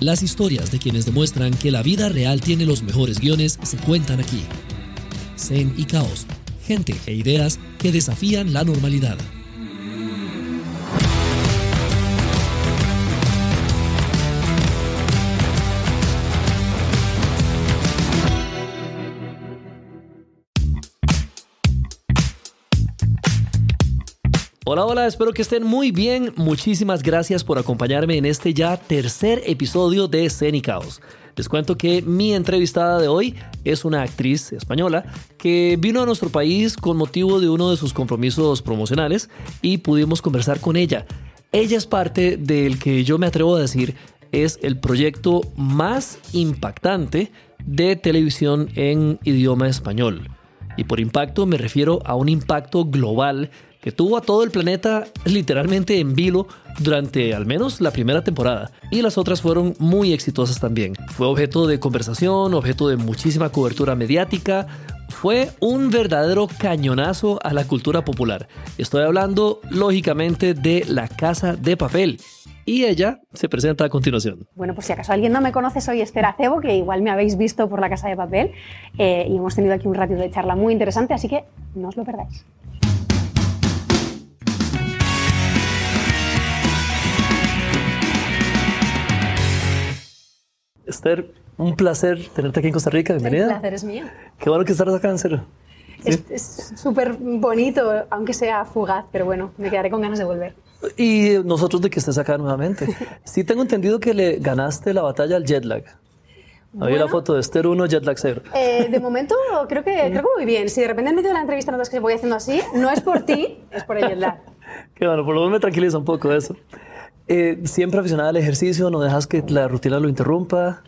Las historias de quienes demuestran que la vida real tiene los mejores guiones se cuentan aquí. Zen y Caos, gente e ideas que desafían la normalidad. Hola, espero que estén muy bien. Muchísimas gracias por acompañarme en este ya tercer episodio de Caos. Les cuento que mi entrevistada de hoy es una actriz española que vino a nuestro país con motivo de uno de sus compromisos promocionales y pudimos conversar con ella. Ella es parte del que yo me atrevo a decir es el proyecto más impactante de televisión en idioma español. Y por impacto me refiero a un impacto global que tuvo a todo el planeta literalmente en vilo durante al menos la primera temporada. Y las otras fueron muy exitosas también. Fue objeto de conversación, objeto de muchísima cobertura mediática. Fue un verdadero cañonazo a la cultura popular. Estoy hablando, lógicamente, de La Casa de Papel. Y ella se presenta a continuación. Bueno, pues si acaso alguien no me conoce, soy Esther Acebo, que igual me habéis visto por La Casa de Papel. Eh, y hemos tenido aquí un ratito de charla muy interesante, así que no os lo perdáis. Esther, un placer tenerte aquí en Costa Rica. Bienvenida. El placer es mío. Qué bueno que estás acá, en serio. Es súper bonito, aunque sea fugaz, pero bueno, me quedaré con ganas de volver. Y nosotros de que estés acá nuevamente. sí tengo entendido que le ganaste la batalla al jet lag. Había la foto de Esther 1, jet lag 0. Eh, de momento creo que, creo que muy bien. Si de repente en medio de la entrevista notas que voy haciendo así, no es por ti, es por el jet lag. Qué bueno, por lo menos me tranquiliza un poco eso. Eh, ¿Siempre aficionada al ejercicio? ¿No dejas que la rutina lo interrumpa?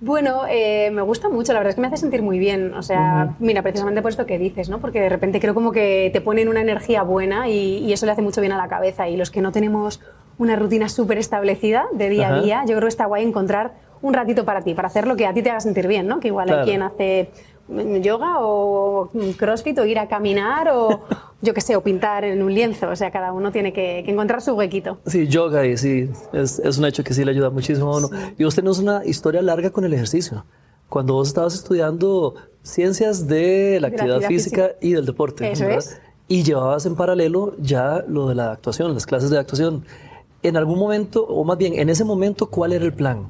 Bueno, eh, me gusta mucho, la verdad es que me hace sentir muy bien. O sea, mira, precisamente por esto que dices, ¿no? Porque de repente creo como que te ponen una energía buena y, eso le hace mucho bien a la cabeza. Y los que no tenemos una rutina súper establecida de día a día, yo creo que está guay encontrar un ratito para ti, para hacer lo que a ti te haga sentir bien, ¿no? Que igual hay quien hace yoga o crossfit o ir a caminar o yo qué sé, o pintar en un lienzo. O sea, cada uno tiene que, encontrar su huequito. Sí, yoga y sí, es, es, un hecho que sí le ayuda muchísimo a uno. Y vos tenés una historia larga con el ejercicio. Cuando vos estabas estudiando ciencias de la actividad, física, y del deporte. Eso es. Y llevabas en paralelo ya lo de la actuación, las clases de actuación. En algún momento, o más bien, en ese momento, ¿cuál era el plan?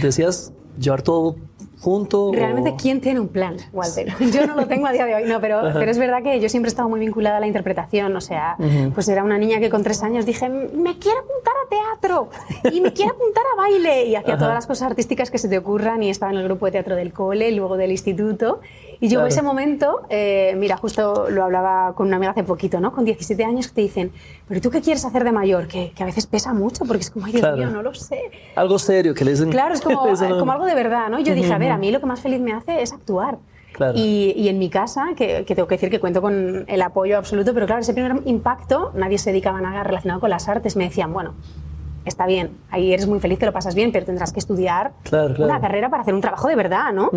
Decías llevar todo junto? Realmente, ¿quién tiene un plan, Walter? Yo no lo tengo a día de hoy, no, pero, pero es verdad que yo siempre he estado muy vinculada a la interpretación, o sea, pues era una niña que con tres años dije, me quiero apuntar a teatro y me quiero apuntar a baile y hacía todas las cosas artísticas que se te ocurran y estaba en el grupo de teatro del cole, luego del instituto y llegó ese momento, eh, mira, justo lo hablaba con una amiga hace poquito, ¿no? Con 17 años que te dicen, pero ¿tú qué quieres hacer de mayor? Que, que a veces pesa mucho porque es como, ay Dios mío, no lo sé. Algo serio que le dicen. Claro, es como, como algo de verdad, ¿no? Yo dije, a ver, a mí lo que más feliz me hace es actuar. Y, y, en mi casa, que, que, tengo que decir que cuento con el apoyo absoluto, pero claro, ese primer impacto, nadie se dedicaba a nada relacionado con las artes. Me decían, bueno, está bien, ahí eres muy feliz, te lo pasas bien, pero tendrás que estudiar una carrera para hacer un trabajo de verdad, ¿no?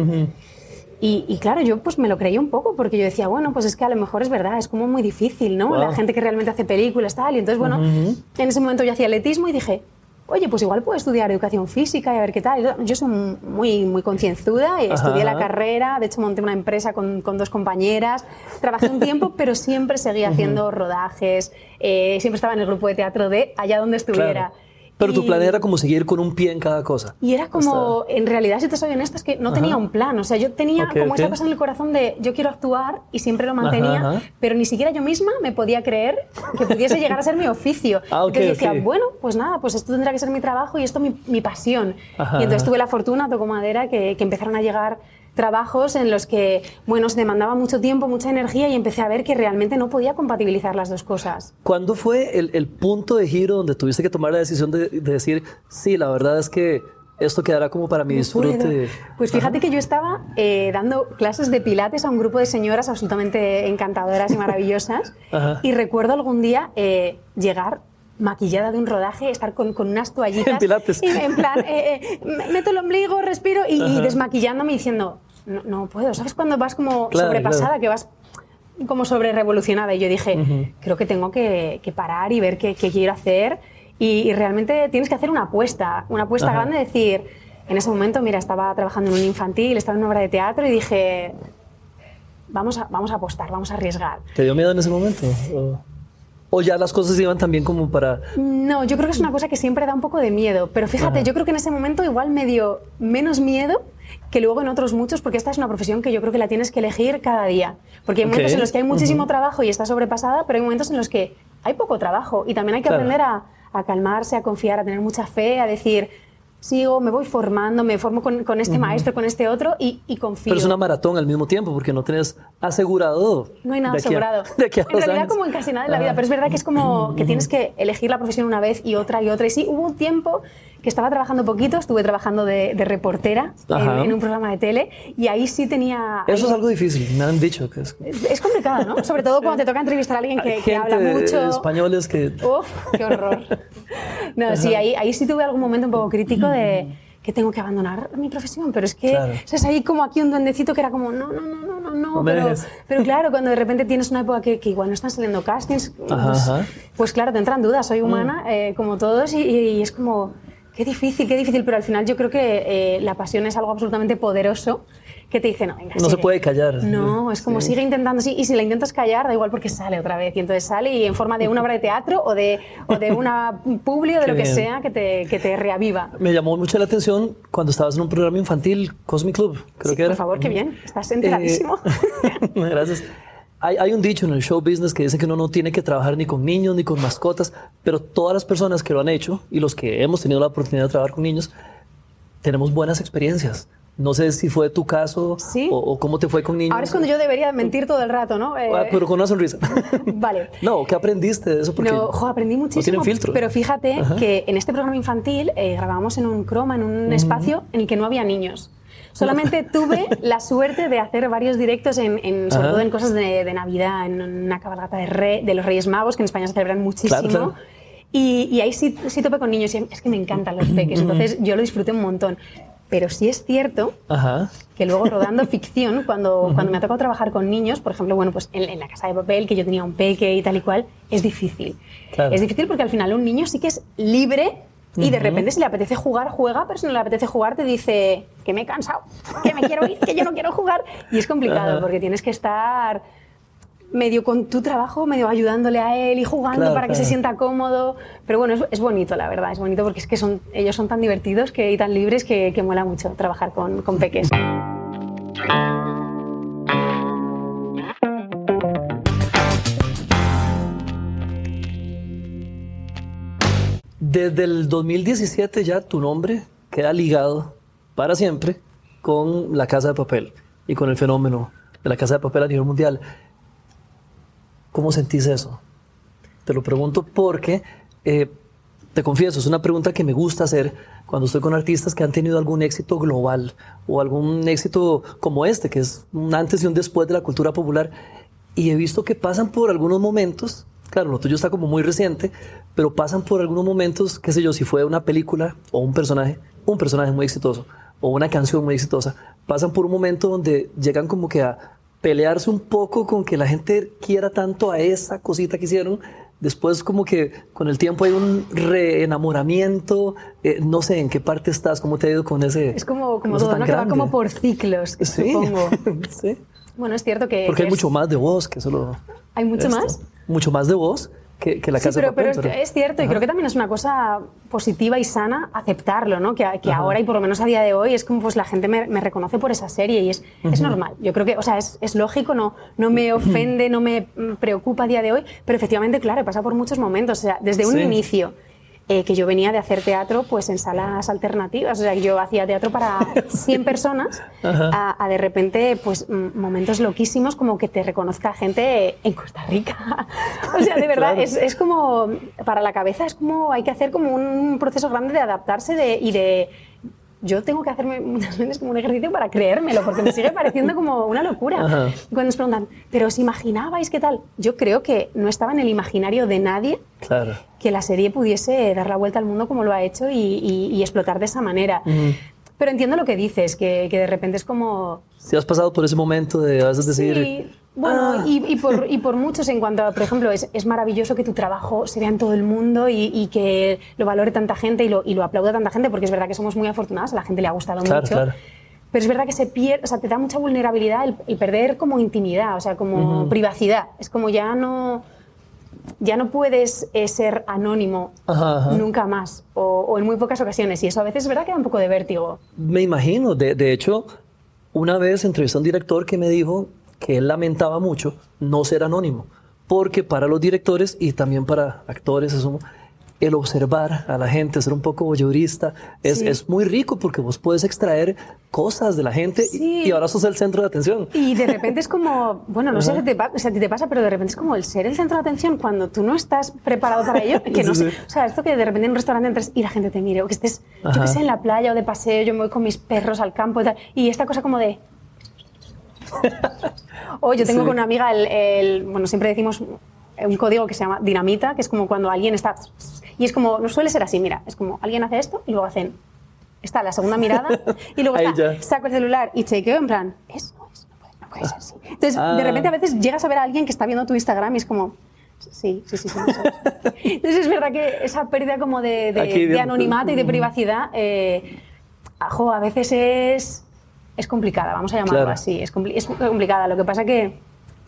Y, claro, yo pues me lo creí un poco porque yo decía, bueno, pues es que a lo mejor es verdad, es como muy difícil, ¿no? La gente que realmente hace películas, tal. Y entonces, bueno, en ese momento yo hacía atletismo y dije, oye, pues igual puedo estudiar educación física y a ver qué tal. Yo soy muy, muy concienzuda, y estudié la carrera, de hecho monté una empresa con, con, dos compañeras, trabajé un tiempo, pero siempre seguía haciendo rodajes, eh, siempre estaba en el grupo de teatro de allá donde estuviera. Pero tu plan era como seguir con un pie en cada cosa. Y era como, en realidad, si te soy honesta, es que no tenía un plan. O sea, yo tenía como esta cosa en el corazón de yo quiero actuar y siempre lo mantenía, pero ni siquiera yo misma me podía creer que pudiese llegar a ser mi oficio. Ah, entonces decía, bueno, pues nada, pues esto tendrá que ser mi trabajo y esto mi, mi pasión. y entonces tuve la fortuna, tocó madera, que, que empezaron a llegar trabajos en los que, bueno, se demandaba mucho tiempo, mucha energía y empecé a ver que realmente no podía compatibilizar las dos cosas. ¿Cuándo fue el, punto de giro donde tuviste que tomar la decisión de, decir, sí, la verdad es que esto quedará como para mi disfrute? Pues fíjate que yo estaba eh, dando clases de pilates a un grupo de señoras absolutamente encantadoras y maravillosas y recuerdo algún día eh, llegar maquillada de un rodaje, estar con, con unas toallitas. En pilates. Y en plan, eh, meto el ombligo, respiro y, y, desmaquillándome diciendo, no, no puedo. ¿Sabes cuando vas como sobrepasada, que vas como sobre revolucionada? Y yo dije, creo que tengo que, parar y ver qué, quiero hacer. Y, realmente tienes que hacer una apuesta, una apuesta grande, decir, en ese momento, mira, estaba trabajando en un infantil, estaba en una obra de teatro y dije, vamos a, vamos a apostar, vamos a arriesgar. ¿Te dio miedo en ese momento? ¿O ya las cosas iban también como para...? No, yo creo que es una cosa que siempre da un poco de miedo, pero fíjate, yo creo que en ese momento igual me dio menos miedo que luego en otros muchos, porque esta es una profesión que yo creo que la tienes que elegir cada día. Porque hay momentos en los que hay muchísimo trabajo y está sobrepasada, pero hay momentos en los que hay poco trabajo y también hay que aprender a, a calmarse, a confiar, a tener mucha fe, a decir sigo, me voy formando, me formo con, con este maestro, con este otro y, y, confío. Pero es una maratón al mismo tiempo porque no tienes asegurado. No hay nada asegurado. en realidad como en casi nada en la vida, pero es verdad que es como que tienes que elegir la profesión una vez y otra y otra. Y sí, hubo un tiempo que estaba trabajando poquito, estuve trabajando de, de reportera en, un programa de tele y ahí sí tenía... Eso es algo difícil, me han dicho que es... Es complicado, ¿no? Sobre todo cuando te toca entrevistar a alguien que, que habla mucho. españoles que... Uf, qué horror. No, sí, ahí, ahí sí tuve algún momento un poco crítico de que tengo que abandonar mi profesión, pero es que es ahí como aquí un duendecito que era como, no, no, no, no, no, no, pero, pero, claro, cuando de repente tienes una época que, que igual no están saliendo castings, pues, pues, claro, te entran dudas, soy humana, mm. eh, como todos, y, y, es como, qué difícil, qué difícil, pero al final yo creo que eh, la pasión es algo absolutamente poderoso que te dice, no, venga, No se puede callar. No, es como sigue intentando, sí, y si la intentas callar, da igual porque sale otra vez. Y entonces sale y en forma de una obra de teatro o de, o de una publi de lo que sea que te, que te reaviva. Me llamó mucho la atención cuando estabas en un programa infantil, Cosmic Club, creo que era. Por favor, qué bien, estás enteradísimo. Eh, gracias. Hay, hay, un dicho en el show business que dice que uno no tiene que trabajar ni con niños ni con mascotas, pero todas las personas que lo han hecho y los que hemos tenido la oportunidad de trabajar con niños, tenemos buenas experiencias. No sé si fue tu caso o, cómo te fue con niños. Ahora es cuando yo debería mentir todo el rato, ¿no? Ah, pero con una sonrisa. vale. No, ¿qué aprendiste de eso? Porque no, aprendí muchísimo. No tienen filtro. Pero fíjate que en este programa infantil eh, grabábamos en un croma, en un espacio en el que no había niños. Solamente tuve la suerte de hacer varios directos, en, sobre todo en cosas de, Navidad, en una cabalgata de, de, los Reyes Magos, que en España se celebran muchísimo. Y, y, ahí sí, sí topé con niños y es que me encantan los peques, entonces yo lo disfruté un montón. Pero sí es cierto que luego rodando ficción, cuando, cuando me ha tocado trabajar con niños, por ejemplo, bueno, pues en, la casa de papel, que yo tenía un peque y tal y cual, es difícil. Es difícil porque al final un niño sí que es libre y de repente si le apetece jugar, juega, pero si no le apetece jugar te dice que me he cansado, que me quiero ir, que yo no quiero jugar. Y es complicado porque tienes que estar medio con tu trabajo, medio ayudándole a él y jugando para que se sienta cómodo. Pero bueno, es, bonito, la verdad, es bonito porque es que son, ellos son tan divertidos que, y tan libres que, que mola mucho trabajar con, con peques. Desde el 2017 ya tu nombre queda ligado para siempre con la Casa de Papel y con el fenómeno de la Casa de Papel a nivel mundial. ¿Cómo sentís eso? Te lo pregunto porque, eh, te confieso, es una pregunta que me gusta hacer cuando estoy con artistas que han tenido algún éxito global o algún éxito como este, que es un antes y un después de la cultura popular. Y he visto que pasan por algunos momentos, claro, lo tuyo está como muy reciente, pero pasan por algunos momentos, qué sé yo, si fue una película o un personaje, un personaje muy exitoso o una canción muy exitosa, pasan por un momento donde llegan como que a pelearse un poco con que la gente quiera tanto a esa cosita que hicieron. Después como que con el tiempo hay un reenamoramiento. Eh, no sé en qué parte estás, cómo te ha ido con ese... Es como, como todo, ¿no? que va como por ciclos, supongo. sí. Bueno, es cierto que... Porque hay mucho más de vos que solo... ¿Hay mucho más? Mucho más de vos que, la casa pero, de papel, pero, es cierto, y creo que también es una cosa positiva y sana aceptarlo, ¿no? Que, que ahora y por lo menos a día de hoy es como pues la gente me, reconoce por esa serie y es, es normal. Yo creo que, o sea, es, es, lógico, no, no me ofende, no me preocupa a día de hoy, pero efectivamente, claro, pasa por muchos momentos, o sea, desde un inicio eh, que yo venía de hacer teatro pues en salas alternativas, o sea, que yo hacía teatro para 100 personas, a, de repente pues momentos loquísimos como que te reconozca gente en Costa Rica. o sea, de verdad, es, es, como, para la cabeza es como, hay que hacer como un proceso grande de adaptarse de, y de yo tengo que hacerme muchas veces como un ejercicio para creérmelo, porque me sigue pareciendo como una locura. Cuando nos preguntan, ¿pero os imaginabais qué tal? Yo creo que no estaba en el imaginario de nadie claro. que la serie pudiese dar la vuelta al mundo como lo ha hecho y, explotar de esa manera. Pero entiendo lo que dices, que, que, de repente es como... Si has pasado por ese momento de a veces decir... Bueno, ah. y, por, y, por, muchos en cuanto a, por ejemplo, es, es, maravilloso que tu trabajo se vea en todo el mundo y, que lo valore tanta gente y lo, y lo aplauda tanta gente, porque es verdad que somos muy afortunados, a la gente le ha gustado mucho. Claro. Pero es verdad que se pierde, o sea, te da mucha vulnerabilidad el, perder como intimidad, o sea, como privacidad. Es como ya no, ya no puedes eh, ser anónimo nunca más, o, en muy pocas ocasiones. Y eso a veces es verdad que da un poco de vértigo. Me imagino. De, de hecho, una vez entrevisté a un director que me dijo que él lamentaba mucho no ser anónimo, porque para los directores y también para actores eso, el observar a la gente, ser un poco voyeurista, es, es, muy rico porque vos puedes extraer cosas de la gente y ahora sos el centro de atención. Y de repente es como, bueno, no sé si, te, a ti te pasa, pero de repente es como el ser el centro de atención cuando tú no estás preparado para ello, que no sé, o sea, esto que de repente en un restaurante entres y la gente te mire, o que estés, yo que sé, en la playa o de paseo, yo me voy con mis perros al campo y tal, y esta cosa como de, o yo tengo con una amiga, el, bueno, siempre decimos un código que se llama dinamita, que es como cuando alguien está... Y es como, no suele ser así, mira, es como alguien hace esto y luego hacen... Está la segunda mirada y luego está, saco el celular y chequeo en plan, eso no puede, ser así. Entonces, de ah. repente a veces llegas a ver a alguien que está viendo tu Instagram y es como, Sí, sí, sí. sí, Entonces es verdad que esa pérdida como de, de, anonimato y de privacidad, eh, a veces es es complicada, vamos a llamarlo así, es, es, complicada. Lo que pasa que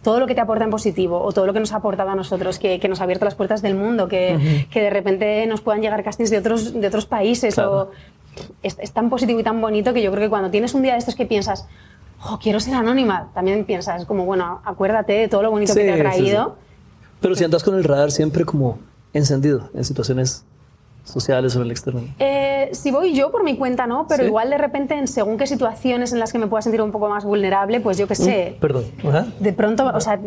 todo lo que te aporta en positivo o todo lo que nos ha aportado a nosotros, que, que nos ha abierto las puertas del mundo, que, que, de repente nos puedan llegar castings de otros, de otros países, o, es, tan positivo y tan bonito que yo creo que cuando tienes un día de estos que piensas, oh, quiero ser anónima, también piensas como, bueno, acuérdate de todo lo bonito que te ha traído. Pero si andas con el radar siempre como encendido en situaciones sociales o en el externo? Eh, si voy yo por mi cuenta, no, pero igual de repente en según qué situaciones en las que me pueda sentir un poco más vulnerable, pues yo qué sé. Mm, perdón. De pronto, o sea,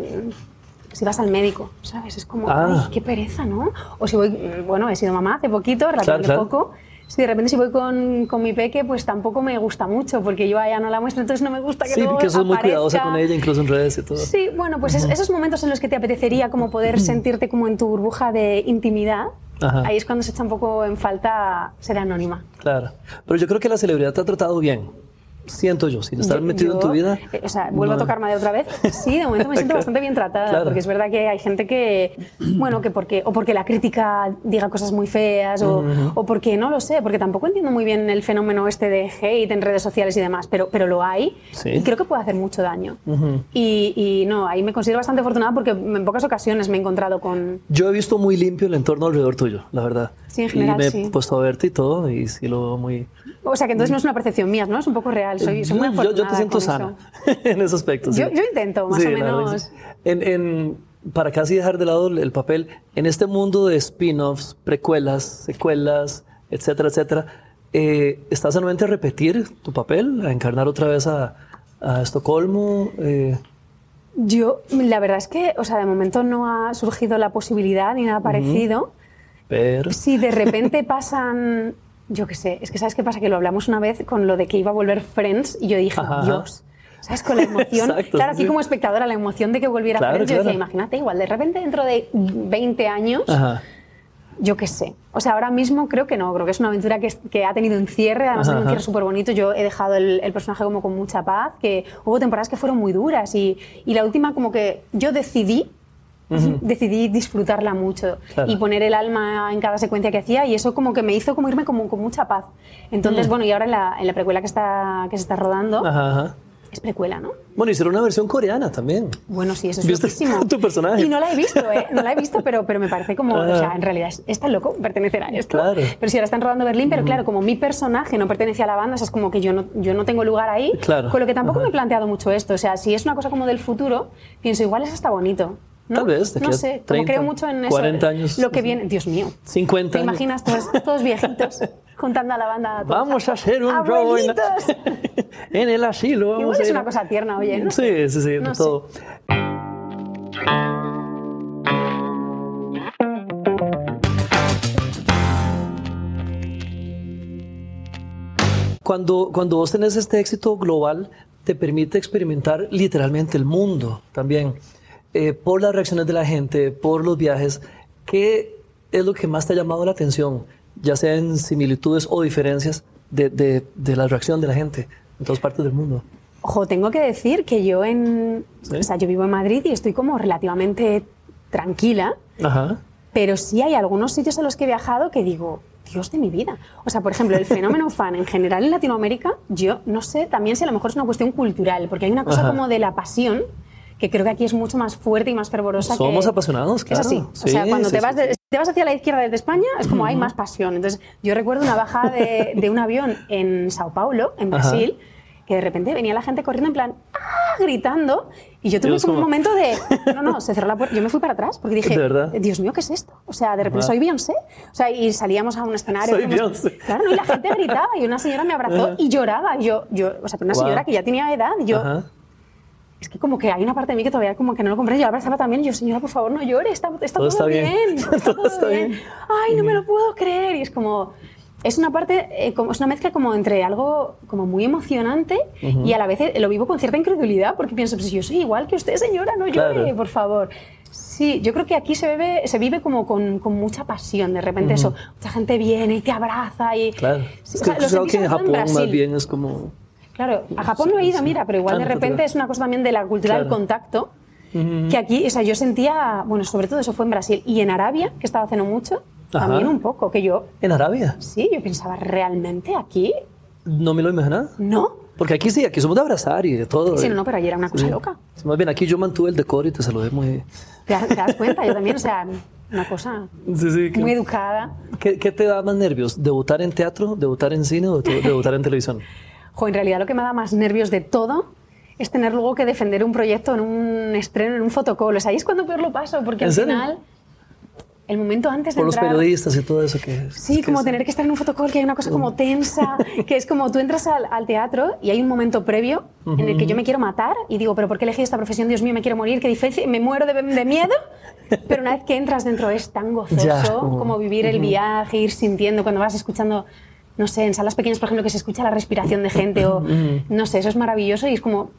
si vas al médico, ¿sabes? Es como, ah. ay, qué pereza, ¿no? O si voy, bueno, he sido mamá hace poquito, relativamente poco. Si de repente si voy con, con, mi peque, pues tampoco me gusta mucho, porque yo a ella no la muestro, entonces no me gusta que Sí, porque sos muy cuidadosa con ella, incluso en redes y todo. Sí, bueno, pues esos momentos en los que te apetecería como poder sentirte como en tu burbuja de intimidad, Ahí es cuando se echa un poco en falta ser anónima. Claro. Pero yo creo que la celebridad te ha tratado bien siento yo, sin estar metido en tu vida. Eh, o sea, vuelvo a tocarme de otra vez. Sí, de momento me siento bastante bien tratada, porque es verdad que hay gente que, bueno, que porque, o porque la crítica diga cosas muy feas, o, o, porque no lo sé, porque tampoco entiendo muy bien el fenómeno este de hate en redes sociales y demás, pero, pero lo hay y creo que puede hacer mucho daño. y, y, no, ahí me considero bastante afortunada porque en pocas ocasiones me he encontrado con. Yo he visto muy limpio el entorno alrededor tuyo, la verdad. Sí, en general. Y me he puesto a verte y todo, y sí lo veo muy. O sea, que entonces no es una percepción mía, ¿no? Es un poco real. Soy, soy muy yo, yo, te siento sana en ese aspecto. Yo, yo, intento, más o menos. En, en, para casi dejar de lado el papel, en este mundo de spin-offs, precuelas, secuelas, etcétera, etcétera, eh, ¿estás anuente a repetir tu papel, a encarnar otra vez a, a Estocolmo? Eh, yo, la verdad es que, o sea, de momento no ha surgido la posibilidad ni nada parecido. Pero... Si de repente pasan yo qué sé, es que ¿sabes qué pasa? Que lo hablamos una vez con lo de que iba a volver Friends y yo dije, Dios, ¿sabes? Con la emoción, claro, aquí como espectadora, la emoción de que volviera Friends, yo decía, imagínate, igual, de repente dentro de 20 años, yo qué sé. O sea, ahora mismo creo que no, creo que es una aventura que, que ha tenido un cierre, además un cierre súper bonito, yo he dejado el, personaje como con mucha paz, que hubo temporadas que fueron muy duras y, y la última como que yo decidí decidí disfrutarla mucho y poner el alma en cada secuencia que hacía y eso como que me hizo como irme como con mucha paz. Entonces, mm. bueno, y ahora en la, en la, precuela que, está, que se está rodando, es precuela, ¿no? Bueno, hicieron una versión coreana también. Bueno, sí, eso es loquísimo. tu personaje? Y no la he visto, ¿eh? No la he visto, pero, pero me parece como, o sea, en realidad es, tan loco pertenecer a esto. Claro. Pero si ahora están rodando Berlín, pero claro, como mi personaje no pertenece a la banda, o sea, es como que yo no, yo no tengo lugar ahí. Claro. Con lo que tampoco me he planteado mucho esto. O sea, si es una cosa como del futuro, pienso, igual eso está bonito. Tal vez. no sé, como creo mucho en eso. 40 años. Lo que viene, Dios mío. 50 ¿Te imaginas todos, todos viejitos juntando a la banda? vamos a hacer un robo en, en, el asilo. Vamos Igual es una cosa tierna, oye. ¿no? Sí, sí, sí, todo. Cuando, cuando vos tenés este éxito global, te permite experimentar literalmente el mundo también. Eh, por las reacciones de la gente, por los viajes, ¿qué es lo que más te ha llamado la atención, ya sea en similitudes o diferencias de, de, la reacción de la gente en todas partes del mundo? Ojo, tengo que decir que yo en... O sea, yo vivo en Madrid y estoy como relativamente tranquila. Ajá. Pero sí hay algunos sitios a los que he viajado que digo, Dios de mi vida. O sea, por ejemplo, el fenómeno fan en general en Latinoamérica, yo no sé también si a lo mejor es una cuestión cultural, porque hay una cosa como de la pasión que creo que aquí es mucho más fuerte y más fervorosa. Somos apasionados, claro. Es así. o sea, cuando te, vas te vas hacia la izquierda desde España, es como hay más pasión. Entonces, yo recuerdo una bajada de, de un avión en Sao Paulo, en Brasil, que de repente venía la gente corriendo en plan, ¡ah! gritando. Y yo tuve como un momento de, no, no, se cerró la puerta. Yo me fui para atrás porque dije, Dios mío, ¿qué es esto? O sea, de repente soy Beyoncé. O sea, y salíamos a un escenario. Soy Beyoncé. Claro, y la gente gritaba y una señora me abrazó y lloraba. Y yo, yo, o sea, una señora que ya tenía edad, yo, es que como que hay una parte de mí que todavía como que no lo compré. Yo la abrazaba también y yo, señora, por favor, no llore, está, todo, está bien. Está todo, está bien. Ay, no me lo puedo creer. Y es como es una parte, eh, como, es una mezcla como entre algo como muy emocionante y a la vez eh, lo vivo con cierta incredulidad porque pienso, pues yo soy igual que usted, señora, no llore, por favor. Sí, yo creo que aquí se vive, se vive como con, con mucha pasión, de repente eso, mucha gente viene y te abraza y... Claro, es que creo que en Japón más bien es como... Claro, a Japón no he ido, mira, pero igual de repente es una cosa también de la cultura del contacto, que aquí, o sea, yo sentía, bueno, sobre todo eso fue en Brasil y en Arabia, que estaba haciendo mucho, también un poco, que yo... ¿En Arabia? Sí, yo pensaba, ¿realmente aquí? No me lo imaginaba. No. Porque aquí sí, aquí somos de abrazar y de todo. Sí, no, no pero ayer era una cosa loca. Más bien, aquí yo mantuve el decoro y te saludé muy... ¿Te das, cuenta? Yo también, o sea, una cosa muy educada. ¿Qué, ¿Qué, te da más nervios? ¿Debutar en teatro, debutar en cine o debutar en televisión? Jo, en realidad lo que me da más nervios de todo es tener luego que defender un proyecto en un estreno, en un fotocall. O sea, ahí es cuando peor lo paso, porque al final el momento antes de Por los periodistas y todo eso que Sí, como tener que estar en un fotocall, que hay una cosa como tensa, que es como tú entras al, teatro y hay un momento previo en el que yo me quiero matar y digo, pero ¿por qué elegí esta profesión? Dios mío, me quiero morir, qué difícil, me muero de, miedo. Pero una vez que entras dentro es tan gozoso como, vivir el viaje, ir sintiendo cuando vas escuchando no sé, en salas pequeñas, por ejemplo, que se escucha la respiración de gente o no sé, eso es maravilloso y es como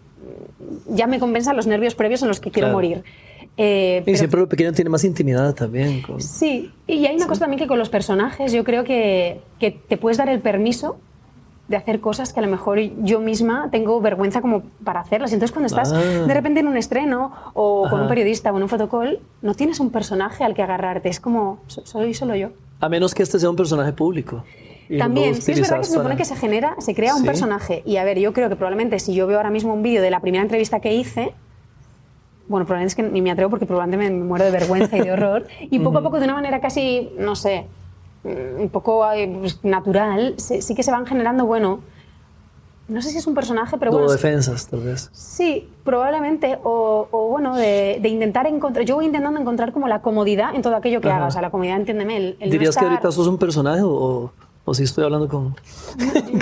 ya me compensan los nervios previos en los que quiero morir. Eh, y siempre lo pequeño tiene más intimidad también. Sí, y hay una cosa también que con los personajes yo creo que, que, te puedes dar el permiso de hacer cosas que a lo mejor yo misma tengo vergüenza como para hacerlas. Entonces cuando estás ah. de repente en un estreno o con un periodista o en un fotocall, no tienes un personaje al que agarrarte, es como soy solo yo. A menos que este sea un personaje público. También, sí es verdad que se supone que se genera, se crea un personaje. Y a ver, yo creo que probablemente si yo veo ahora mismo un vídeo de la primera entrevista que hice, bueno, probablemente es que ni me atrevo porque probablemente me muero de vergüenza y de horror. Y poco a poco, de una manera casi, no sé, mm, un poco pues, natural, sí, que se van generando, bueno, no sé si es un personaje, pero bueno. defensas, tal vez. Sí, probablemente. O, bueno, de, intentar encontrar. Yo voy intentando encontrar como la comodidad en todo aquello que haga. O sea, la comodidad, entiéndeme. El, ¿Dirías que ahorita sos un personaje o, o si estoy hablando con.?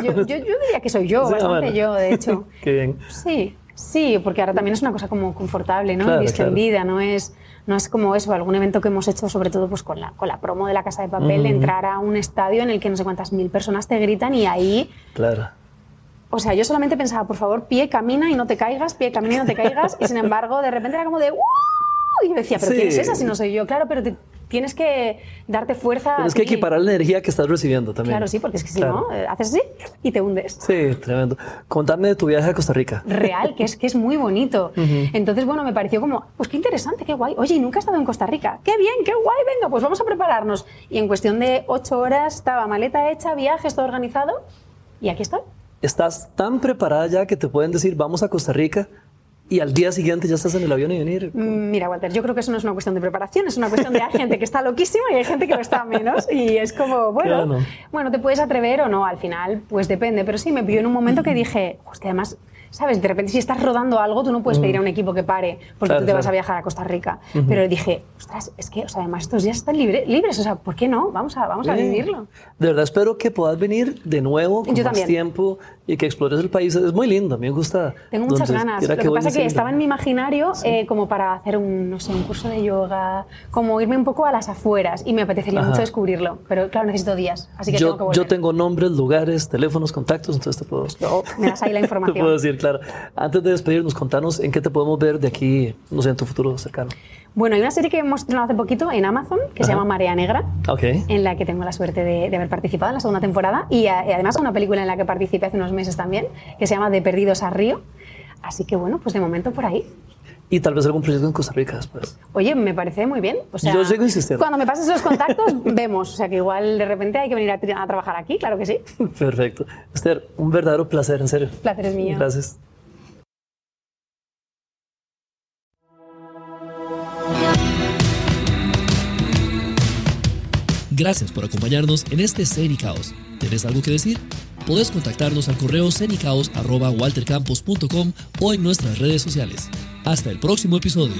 Yo, yo, diría que soy yo, bastante yo, de hecho. Qué bien. Sí. Sí, porque ahora también es una cosa como confortable, ¿no? Distendida, no es no es como eso, algún evento que hemos hecho, sobre todo pues con la, con la promo de la Casa de Papel, entrar a un estadio en el que no sé cuántas mil personas te gritan y ahí... Claro. O sea, yo solamente pensaba, por favor, pie, camina y no te caigas, pie, camina y no te caigas, y sin embargo, de repente era como de... Y yo decía, ¿pero quién es esa si no soy yo? Claro, pero te, tienes que darte fuerza. Tienes que equiparar la energía que estás recibiendo también. Claro, sí, porque es que si no, eh, haces así y te hundes. Sí, tremendo. Contame de tu viaje a Costa Rica. Real, que es, que es muy bonito. Entonces, bueno, me pareció como, pues qué interesante, qué guay. Oye, nunca he estado en Costa Rica. Qué bien, qué guay, venga, pues vamos a prepararnos. Y en cuestión de ocho horas estaba maleta hecha, viajes, todo organizado y aquí estoy. Estás tan preparada ya que te pueden decir, vamos a Costa Rica y al día siguiente ya estás en el avión y venir. Mm, mira, Walter, yo creo que eso no es una cuestión de preparación, es una cuestión de hay gente que está loquísima y hay gente que lo está menos. Y es como, bueno, bueno, te puedes atrever o no, al final, pues depende. Pero sí, me pilló en un momento que dije, pues que además ¿sabes? De repente, si estás rodando algo, tú no puedes pedir a un equipo que pare porque tú te vas a viajar a Costa Rica. Pero dije, ostras, es que, o sea, además estos días están libres, o sea, ¿por qué no? Vamos a, vamos a vivirlo. De verdad, espero que puedas venir de nuevo con más tiempo y que explores el país. Es muy lindo, me gusta. Tengo muchas ganas. Lo que, pasa es que estaba en mi imaginario eh, como para hacer un, no sé, un curso de yoga, como irme un poco a las afueras y me apetecería mucho descubrirlo. Pero claro, necesito días, así que yo, tengo que volver. Yo tengo nombres, lugares, teléfonos, contactos, entonces te puedo... me das ahí la información. te puedo decir, claro. Antes de despedirnos, contanos en qué te podemos ver de aquí, no sé, en tu futuro cercano. Bueno, hay una serie que hemos estrenado hace poquito en Amazon que se llama Marea Negra, okay. en la que tengo la suerte de, haber participado en la segunda temporada y, además una película en la que participé hace unos meses también, que se llama De Perdidos a Río. Así que bueno, pues de momento por ahí. Y tal vez algún proyecto en Costa Rica después. Oye, me parece muy bien. O sea, Yo sigo insistiendo. Cuando me pases esos contactos, vemos. O sea, que igual de repente hay que venir a, a trabajar aquí, claro que sí. Perfecto. Esther, un verdadero placer, en serio. Placer es mío. Gracias. Gracias por acompañarnos en este Cenicaos. ¿Tienes algo que decir? Puedes contactarnos al correo cenicaos.waltercampos.com o en nuestras redes sociales. Hasta el próximo episodio.